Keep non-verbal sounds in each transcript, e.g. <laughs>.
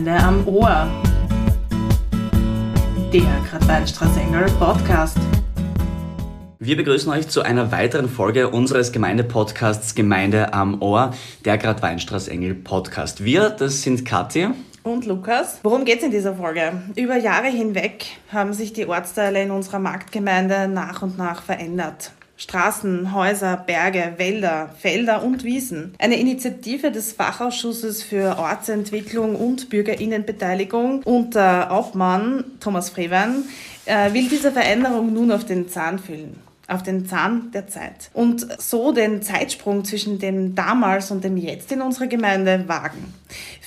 Gemeinde am Ohr. Der Gradweinstraßengel Podcast. Wir begrüßen euch zu einer weiteren Folge unseres Gemeindepodcasts Gemeinde am Ohr, der Gradweinstraßengel Podcast. Wir, das sind Kathi und Lukas. Worum geht es in dieser Folge? Über Jahre hinweg haben sich die Ortsteile in unserer Marktgemeinde nach und nach verändert. Straßen, Häuser, Berge, Wälder, Felder und Wiesen. Eine Initiative des Fachausschusses für Ortsentwicklung und Bürgerinnenbeteiligung unter Obmann Thomas Frewein äh, will diese Veränderung nun auf den Zahn fühlen auf den Zahn der Zeit und so den Zeitsprung zwischen dem damals und dem jetzt in unserer Gemeinde wagen.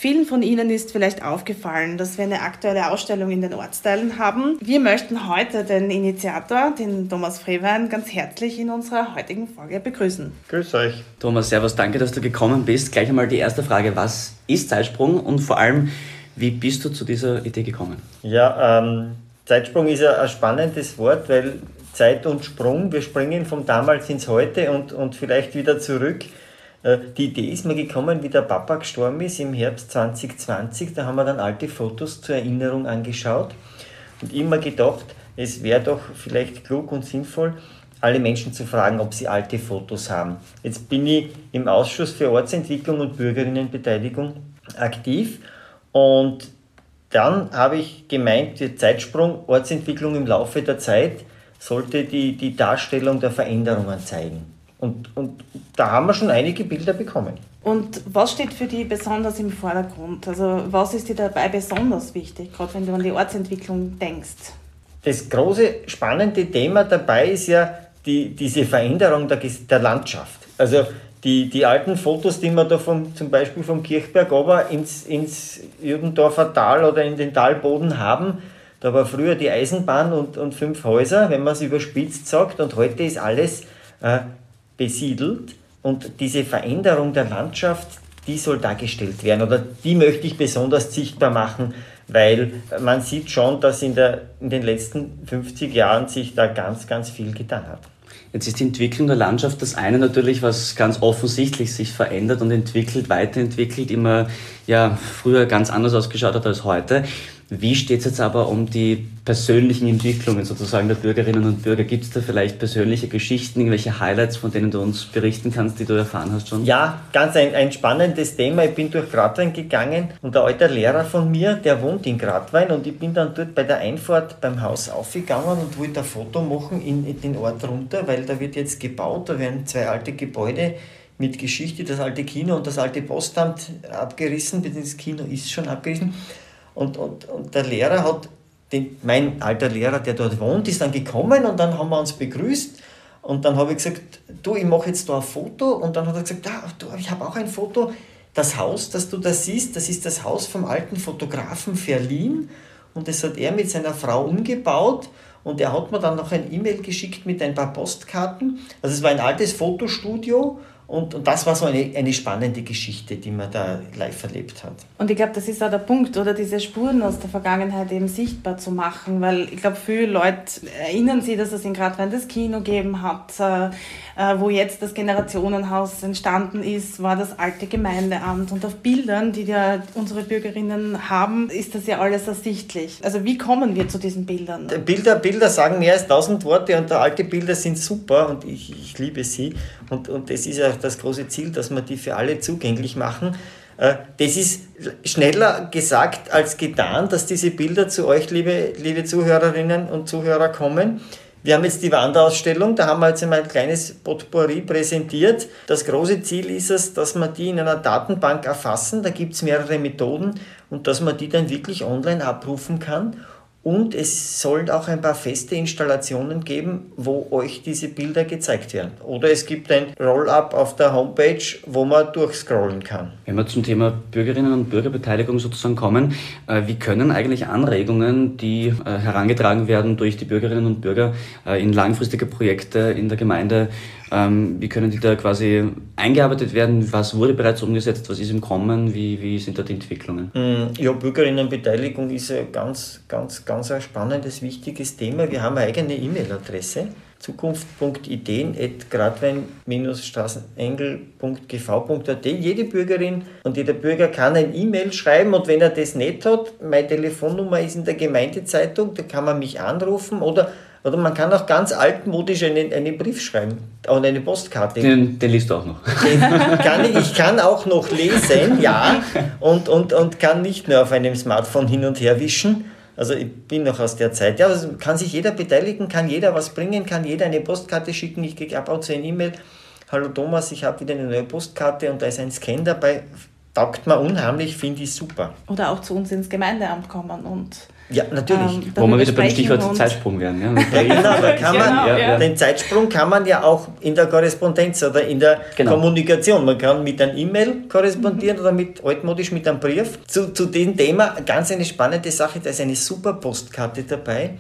Vielen von Ihnen ist vielleicht aufgefallen, dass wir eine aktuelle Ausstellung in den Ortsteilen haben. Wir möchten heute den Initiator, den Thomas Frewein, ganz herzlich in unserer heutigen Folge begrüßen. Grüß euch. Thomas, servus, danke, dass du gekommen bist. Gleich einmal die erste Frage, was ist Zeitsprung und vor allem, wie bist du zu dieser Idee gekommen? Ja, ähm, Zeitsprung ist ein spannendes Wort, weil Zeit und Sprung. Wir springen vom damals ins Heute und, und vielleicht wieder zurück. Äh, die Idee ist mir gekommen, wie der Papa gestorben ist im Herbst 2020. Da haben wir dann alte Fotos zur Erinnerung angeschaut und immer gedacht, es wäre doch vielleicht klug und sinnvoll, alle Menschen zu fragen, ob sie alte Fotos haben. Jetzt bin ich im Ausschuss für Ortsentwicklung und Bürgerinnenbeteiligung aktiv und dann habe ich gemeint, der Zeitsprung, Ortsentwicklung im Laufe der Zeit, sollte die, die Darstellung der Veränderungen zeigen. Und, und da haben wir schon einige Bilder bekommen. Und was steht für die besonders im Vordergrund? Also was ist dir dabei besonders wichtig, gerade wenn du an die Ortsentwicklung denkst? Das große spannende Thema dabei ist ja die, diese Veränderung der, der Landschaft. Also die, die alten Fotos, die wir da vom, zum Beispiel vom Kirchberg aber ins, ins Jürgendorfer Tal oder in den Talboden haben, da war früher die Eisenbahn und, und fünf Häuser, wenn man es überspitzt sagt, und heute ist alles äh, besiedelt. Und diese Veränderung der Landschaft, die soll dargestellt werden oder die möchte ich besonders sichtbar machen, weil man sieht schon, dass in, der, in den letzten 50 Jahren sich da ganz, ganz viel getan hat. Jetzt ist die Entwicklung der Landschaft das eine natürlich, was ganz offensichtlich sich verändert und entwickelt, weiterentwickelt, immer ja, früher ganz anders ausgeschaut hat als heute. Wie steht es jetzt aber um die persönlichen Entwicklungen sozusagen der Bürgerinnen und Bürger? Gibt es da vielleicht persönliche Geschichten, irgendwelche Highlights, von denen du uns berichten kannst, die du erfahren hast schon? Ja, ganz ein, ein spannendes Thema. Ich bin durch Gradwein gegangen und der alte Lehrer von mir, der wohnt in Gradwein und ich bin dann dort bei der Einfahrt beim Haus aufgegangen und wollte ein Foto machen in, in den Ort runter, weil da wird jetzt gebaut, da werden zwei alte Gebäude mit Geschichte, das alte Kino und das alte Postamt abgerissen, das Kino ist schon abgerissen. Und, und, und der Lehrer hat, den, mein alter Lehrer, der dort wohnt, ist dann gekommen und dann haben wir uns begrüßt. Und dann habe ich gesagt, du, ich mache jetzt da ein Foto. Und dann hat er gesagt, ja, du, ich habe auch ein Foto. Das Haus, das du da siehst, das ist das Haus vom alten Fotografen Verlin. Und das hat er mit seiner Frau umgebaut. Und er hat mir dann noch ein E-Mail geschickt mit ein paar Postkarten. Also es war ein altes Fotostudio und, und das war so eine, eine spannende Geschichte, die man da live erlebt hat. Und ich glaube, das ist auch der Punkt, oder diese Spuren aus der Vergangenheit eben sichtbar zu machen, weil ich glaube, viele Leute erinnern sich, dass es in Gradwein das Kino gegeben hat, äh, wo jetzt das Generationenhaus entstanden ist, war das alte Gemeindeamt. Und auf Bildern, die ja unsere Bürgerinnen haben, ist das ja alles ersichtlich. Also wie kommen wir zu diesen Bildern? Bilder, Bilder sagen mehr als tausend Worte und alte Bilder sind super und ich, ich liebe sie. Und, und das ist ja das große Ziel, dass wir die für alle zugänglich machen. Äh, das ist schneller gesagt als getan, dass diese Bilder zu euch, liebe, liebe Zuhörerinnen und Zuhörer, kommen. Wir haben jetzt die Wanderausstellung, da haben wir jetzt einmal ein kleines Potpourri präsentiert. Das große Ziel ist es, dass wir die in einer Datenbank erfassen, da gibt es mehrere Methoden und dass man die dann wirklich online abrufen kann und es sollen auch ein paar feste Installationen geben, wo euch diese Bilder gezeigt werden. Oder es gibt ein Roll-up auf der Homepage, wo man durchscrollen kann. Wenn wir zum Thema Bürgerinnen und Bürgerbeteiligung sozusagen kommen, äh, wie können eigentlich Anregungen, die äh, herangetragen werden durch die Bürgerinnen und Bürger äh, in langfristige Projekte in der Gemeinde, ähm, wie können die da quasi eingearbeitet werden? Was wurde bereits umgesetzt? Was ist im Kommen? Wie, wie sind da die Entwicklungen? Mm, ja, Bürgerinnenbeteiligung ist ein ganz, ganz, ganz ein spannendes, wichtiges Thema. Wir haben eine eigene E-Mail-Adresse. zukunft.ideen.gradwein-straßenengel.gv.at. Jede Bürgerin und jeder Bürger kann ein E-Mail schreiben und wenn er das nicht hat, meine Telefonnummer ist in der Gemeindezeitung, da kann man mich anrufen oder oder man kann auch ganz altmodisch einen, einen Brief schreiben oder eine Postkarte. Den, den liest du auch noch. kann ich, ich kann auch noch lesen, ja, und, und, und kann nicht nur auf einem Smartphone hin und her wischen. Also ich bin noch aus der Zeit. Ja, also kann sich jeder beteiligen, kann jeder was bringen, kann jeder eine Postkarte schicken. Ich kriege ab und zu eine E-Mail. Hallo Thomas, ich habe wieder eine neue Postkarte und da ist ein Scan dabei. Taugt mir unheimlich, finde ich super. Oder auch zu uns ins Gemeindeamt kommen und ja, natürlich. Ähm, Wo wir wieder beim Stichwort Zeitsprung werden. Ja, <laughs> genau, da kann man, genau, ja. Den Zeitsprung kann man ja auch in der Korrespondenz oder in der genau. Kommunikation. Man kann mit einem E-Mail korrespondieren mhm. oder mit altmodisch mit einem Brief. Zu, zu dem Thema ganz eine spannende Sache, da ist eine super Postkarte dabei,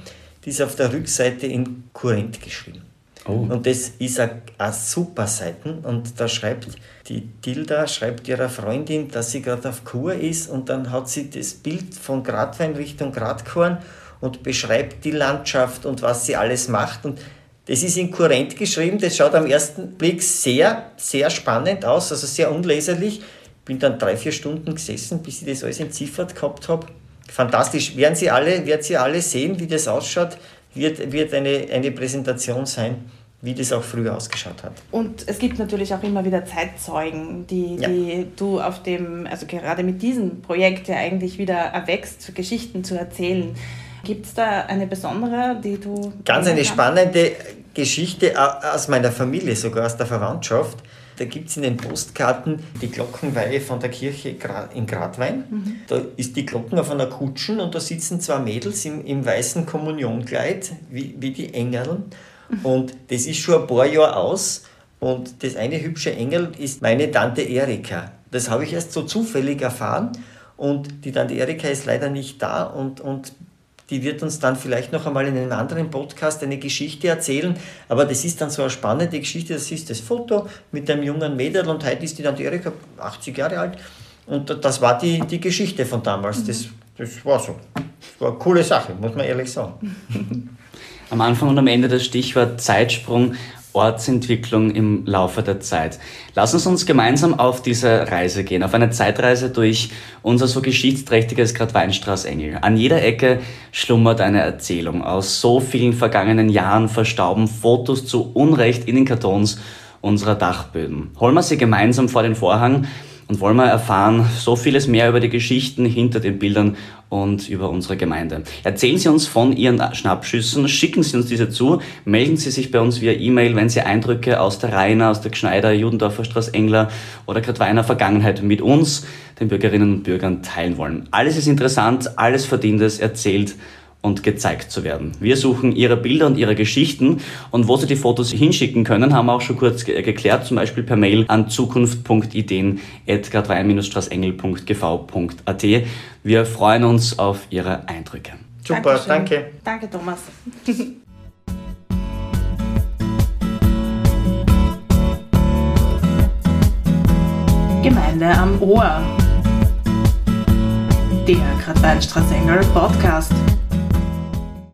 die ist auf der Rückseite in Kurrent geschrieben. Oh. Und das ist eine, super Seite und da schreibt die Tilda schreibt ihrer Freundin, dass sie gerade auf Kur ist und dann hat sie das Bild von Gradwein Richtung Gradkorn und beschreibt die Landschaft und was sie alles macht und das ist in Kurrent geschrieben, das schaut am ersten Blick sehr, sehr spannend aus, also sehr unleserlich. Bin dann drei, vier Stunden gesessen, bis ich das alles entziffert gehabt habe. Fantastisch. Werden Sie alle, werden Sie alle sehen, wie das ausschaut, wird, wird eine, eine Präsentation sein wie das auch früher ausgeschaut hat. Und es gibt natürlich auch immer wieder Zeitzeugen, die, ja. die du auf dem, also gerade mit diesem Projekt ja eigentlich wieder erwächst, Geschichten zu erzählen. Gibt es da eine besondere, die du. Ganz eine spannende Geschichte aus meiner Familie, sogar aus der Verwandtschaft. Da gibt es in den Postkarten die Glockenweihe von der Kirche in Gradwein. Mhm. Da ist die Glocken auf einer Kutschen und da sitzen zwei Mädels im, im weißen Kommunionkleid, wie, wie die Engeln. Und das ist schon ein paar Jahre aus. Und das eine hübsche Engel ist meine Tante Erika. Das habe ich erst so zufällig erfahren. Und die Tante Erika ist leider nicht da. Und, und die wird uns dann vielleicht noch einmal in einem anderen Podcast eine Geschichte erzählen. Aber das ist dann so eine spannende Geschichte. Das ist das Foto mit einem jungen Mädel und heute ist die Tante Erika 80 Jahre alt. Und das war die, die Geschichte von damals. Das, das war so. Das war eine coole Sache, muss man ehrlich sagen. <laughs> am Anfang und am Ende das Stichwort Zeitsprung, Ortsentwicklung im Laufe der Zeit. Lass uns uns gemeinsam auf diese Reise gehen, auf eine Zeitreise durch unser so geschichtsträchtiges Gradweinstraßengel. An jeder Ecke schlummert eine Erzählung. Aus so vielen vergangenen Jahren verstauben Fotos zu Unrecht in den Kartons unserer Dachböden. Holen wir sie gemeinsam vor den Vorhang und wollen wir erfahren so vieles mehr über die Geschichten hinter den Bildern und über unsere Gemeinde. Erzählen Sie uns von Ihren Schnappschüssen, schicken Sie uns diese zu, melden Sie sich bei uns via E-Mail, wenn Sie Eindrücke aus der Rainer, aus der Gschneider, Judendorfer Straße Engler oder Gradweiner Vergangenheit mit uns, den Bürgerinnen und Bürgern, teilen wollen. Alles ist interessant, alles verdient es, erzählt und gezeigt zu werden. Wir suchen ihre Bilder und ihre Geschichten und wo sie die Fotos hinschicken können, haben wir auch schon kurz ge geklärt, zum Beispiel per Mail an zukunft.ideen.gv.gv.at. Wir freuen uns auf Ihre Eindrücke. Super, Dankeschön. danke. Danke, Thomas. <laughs> Gemeinde am Ohr. Der Gradweinstraße Engel Podcast.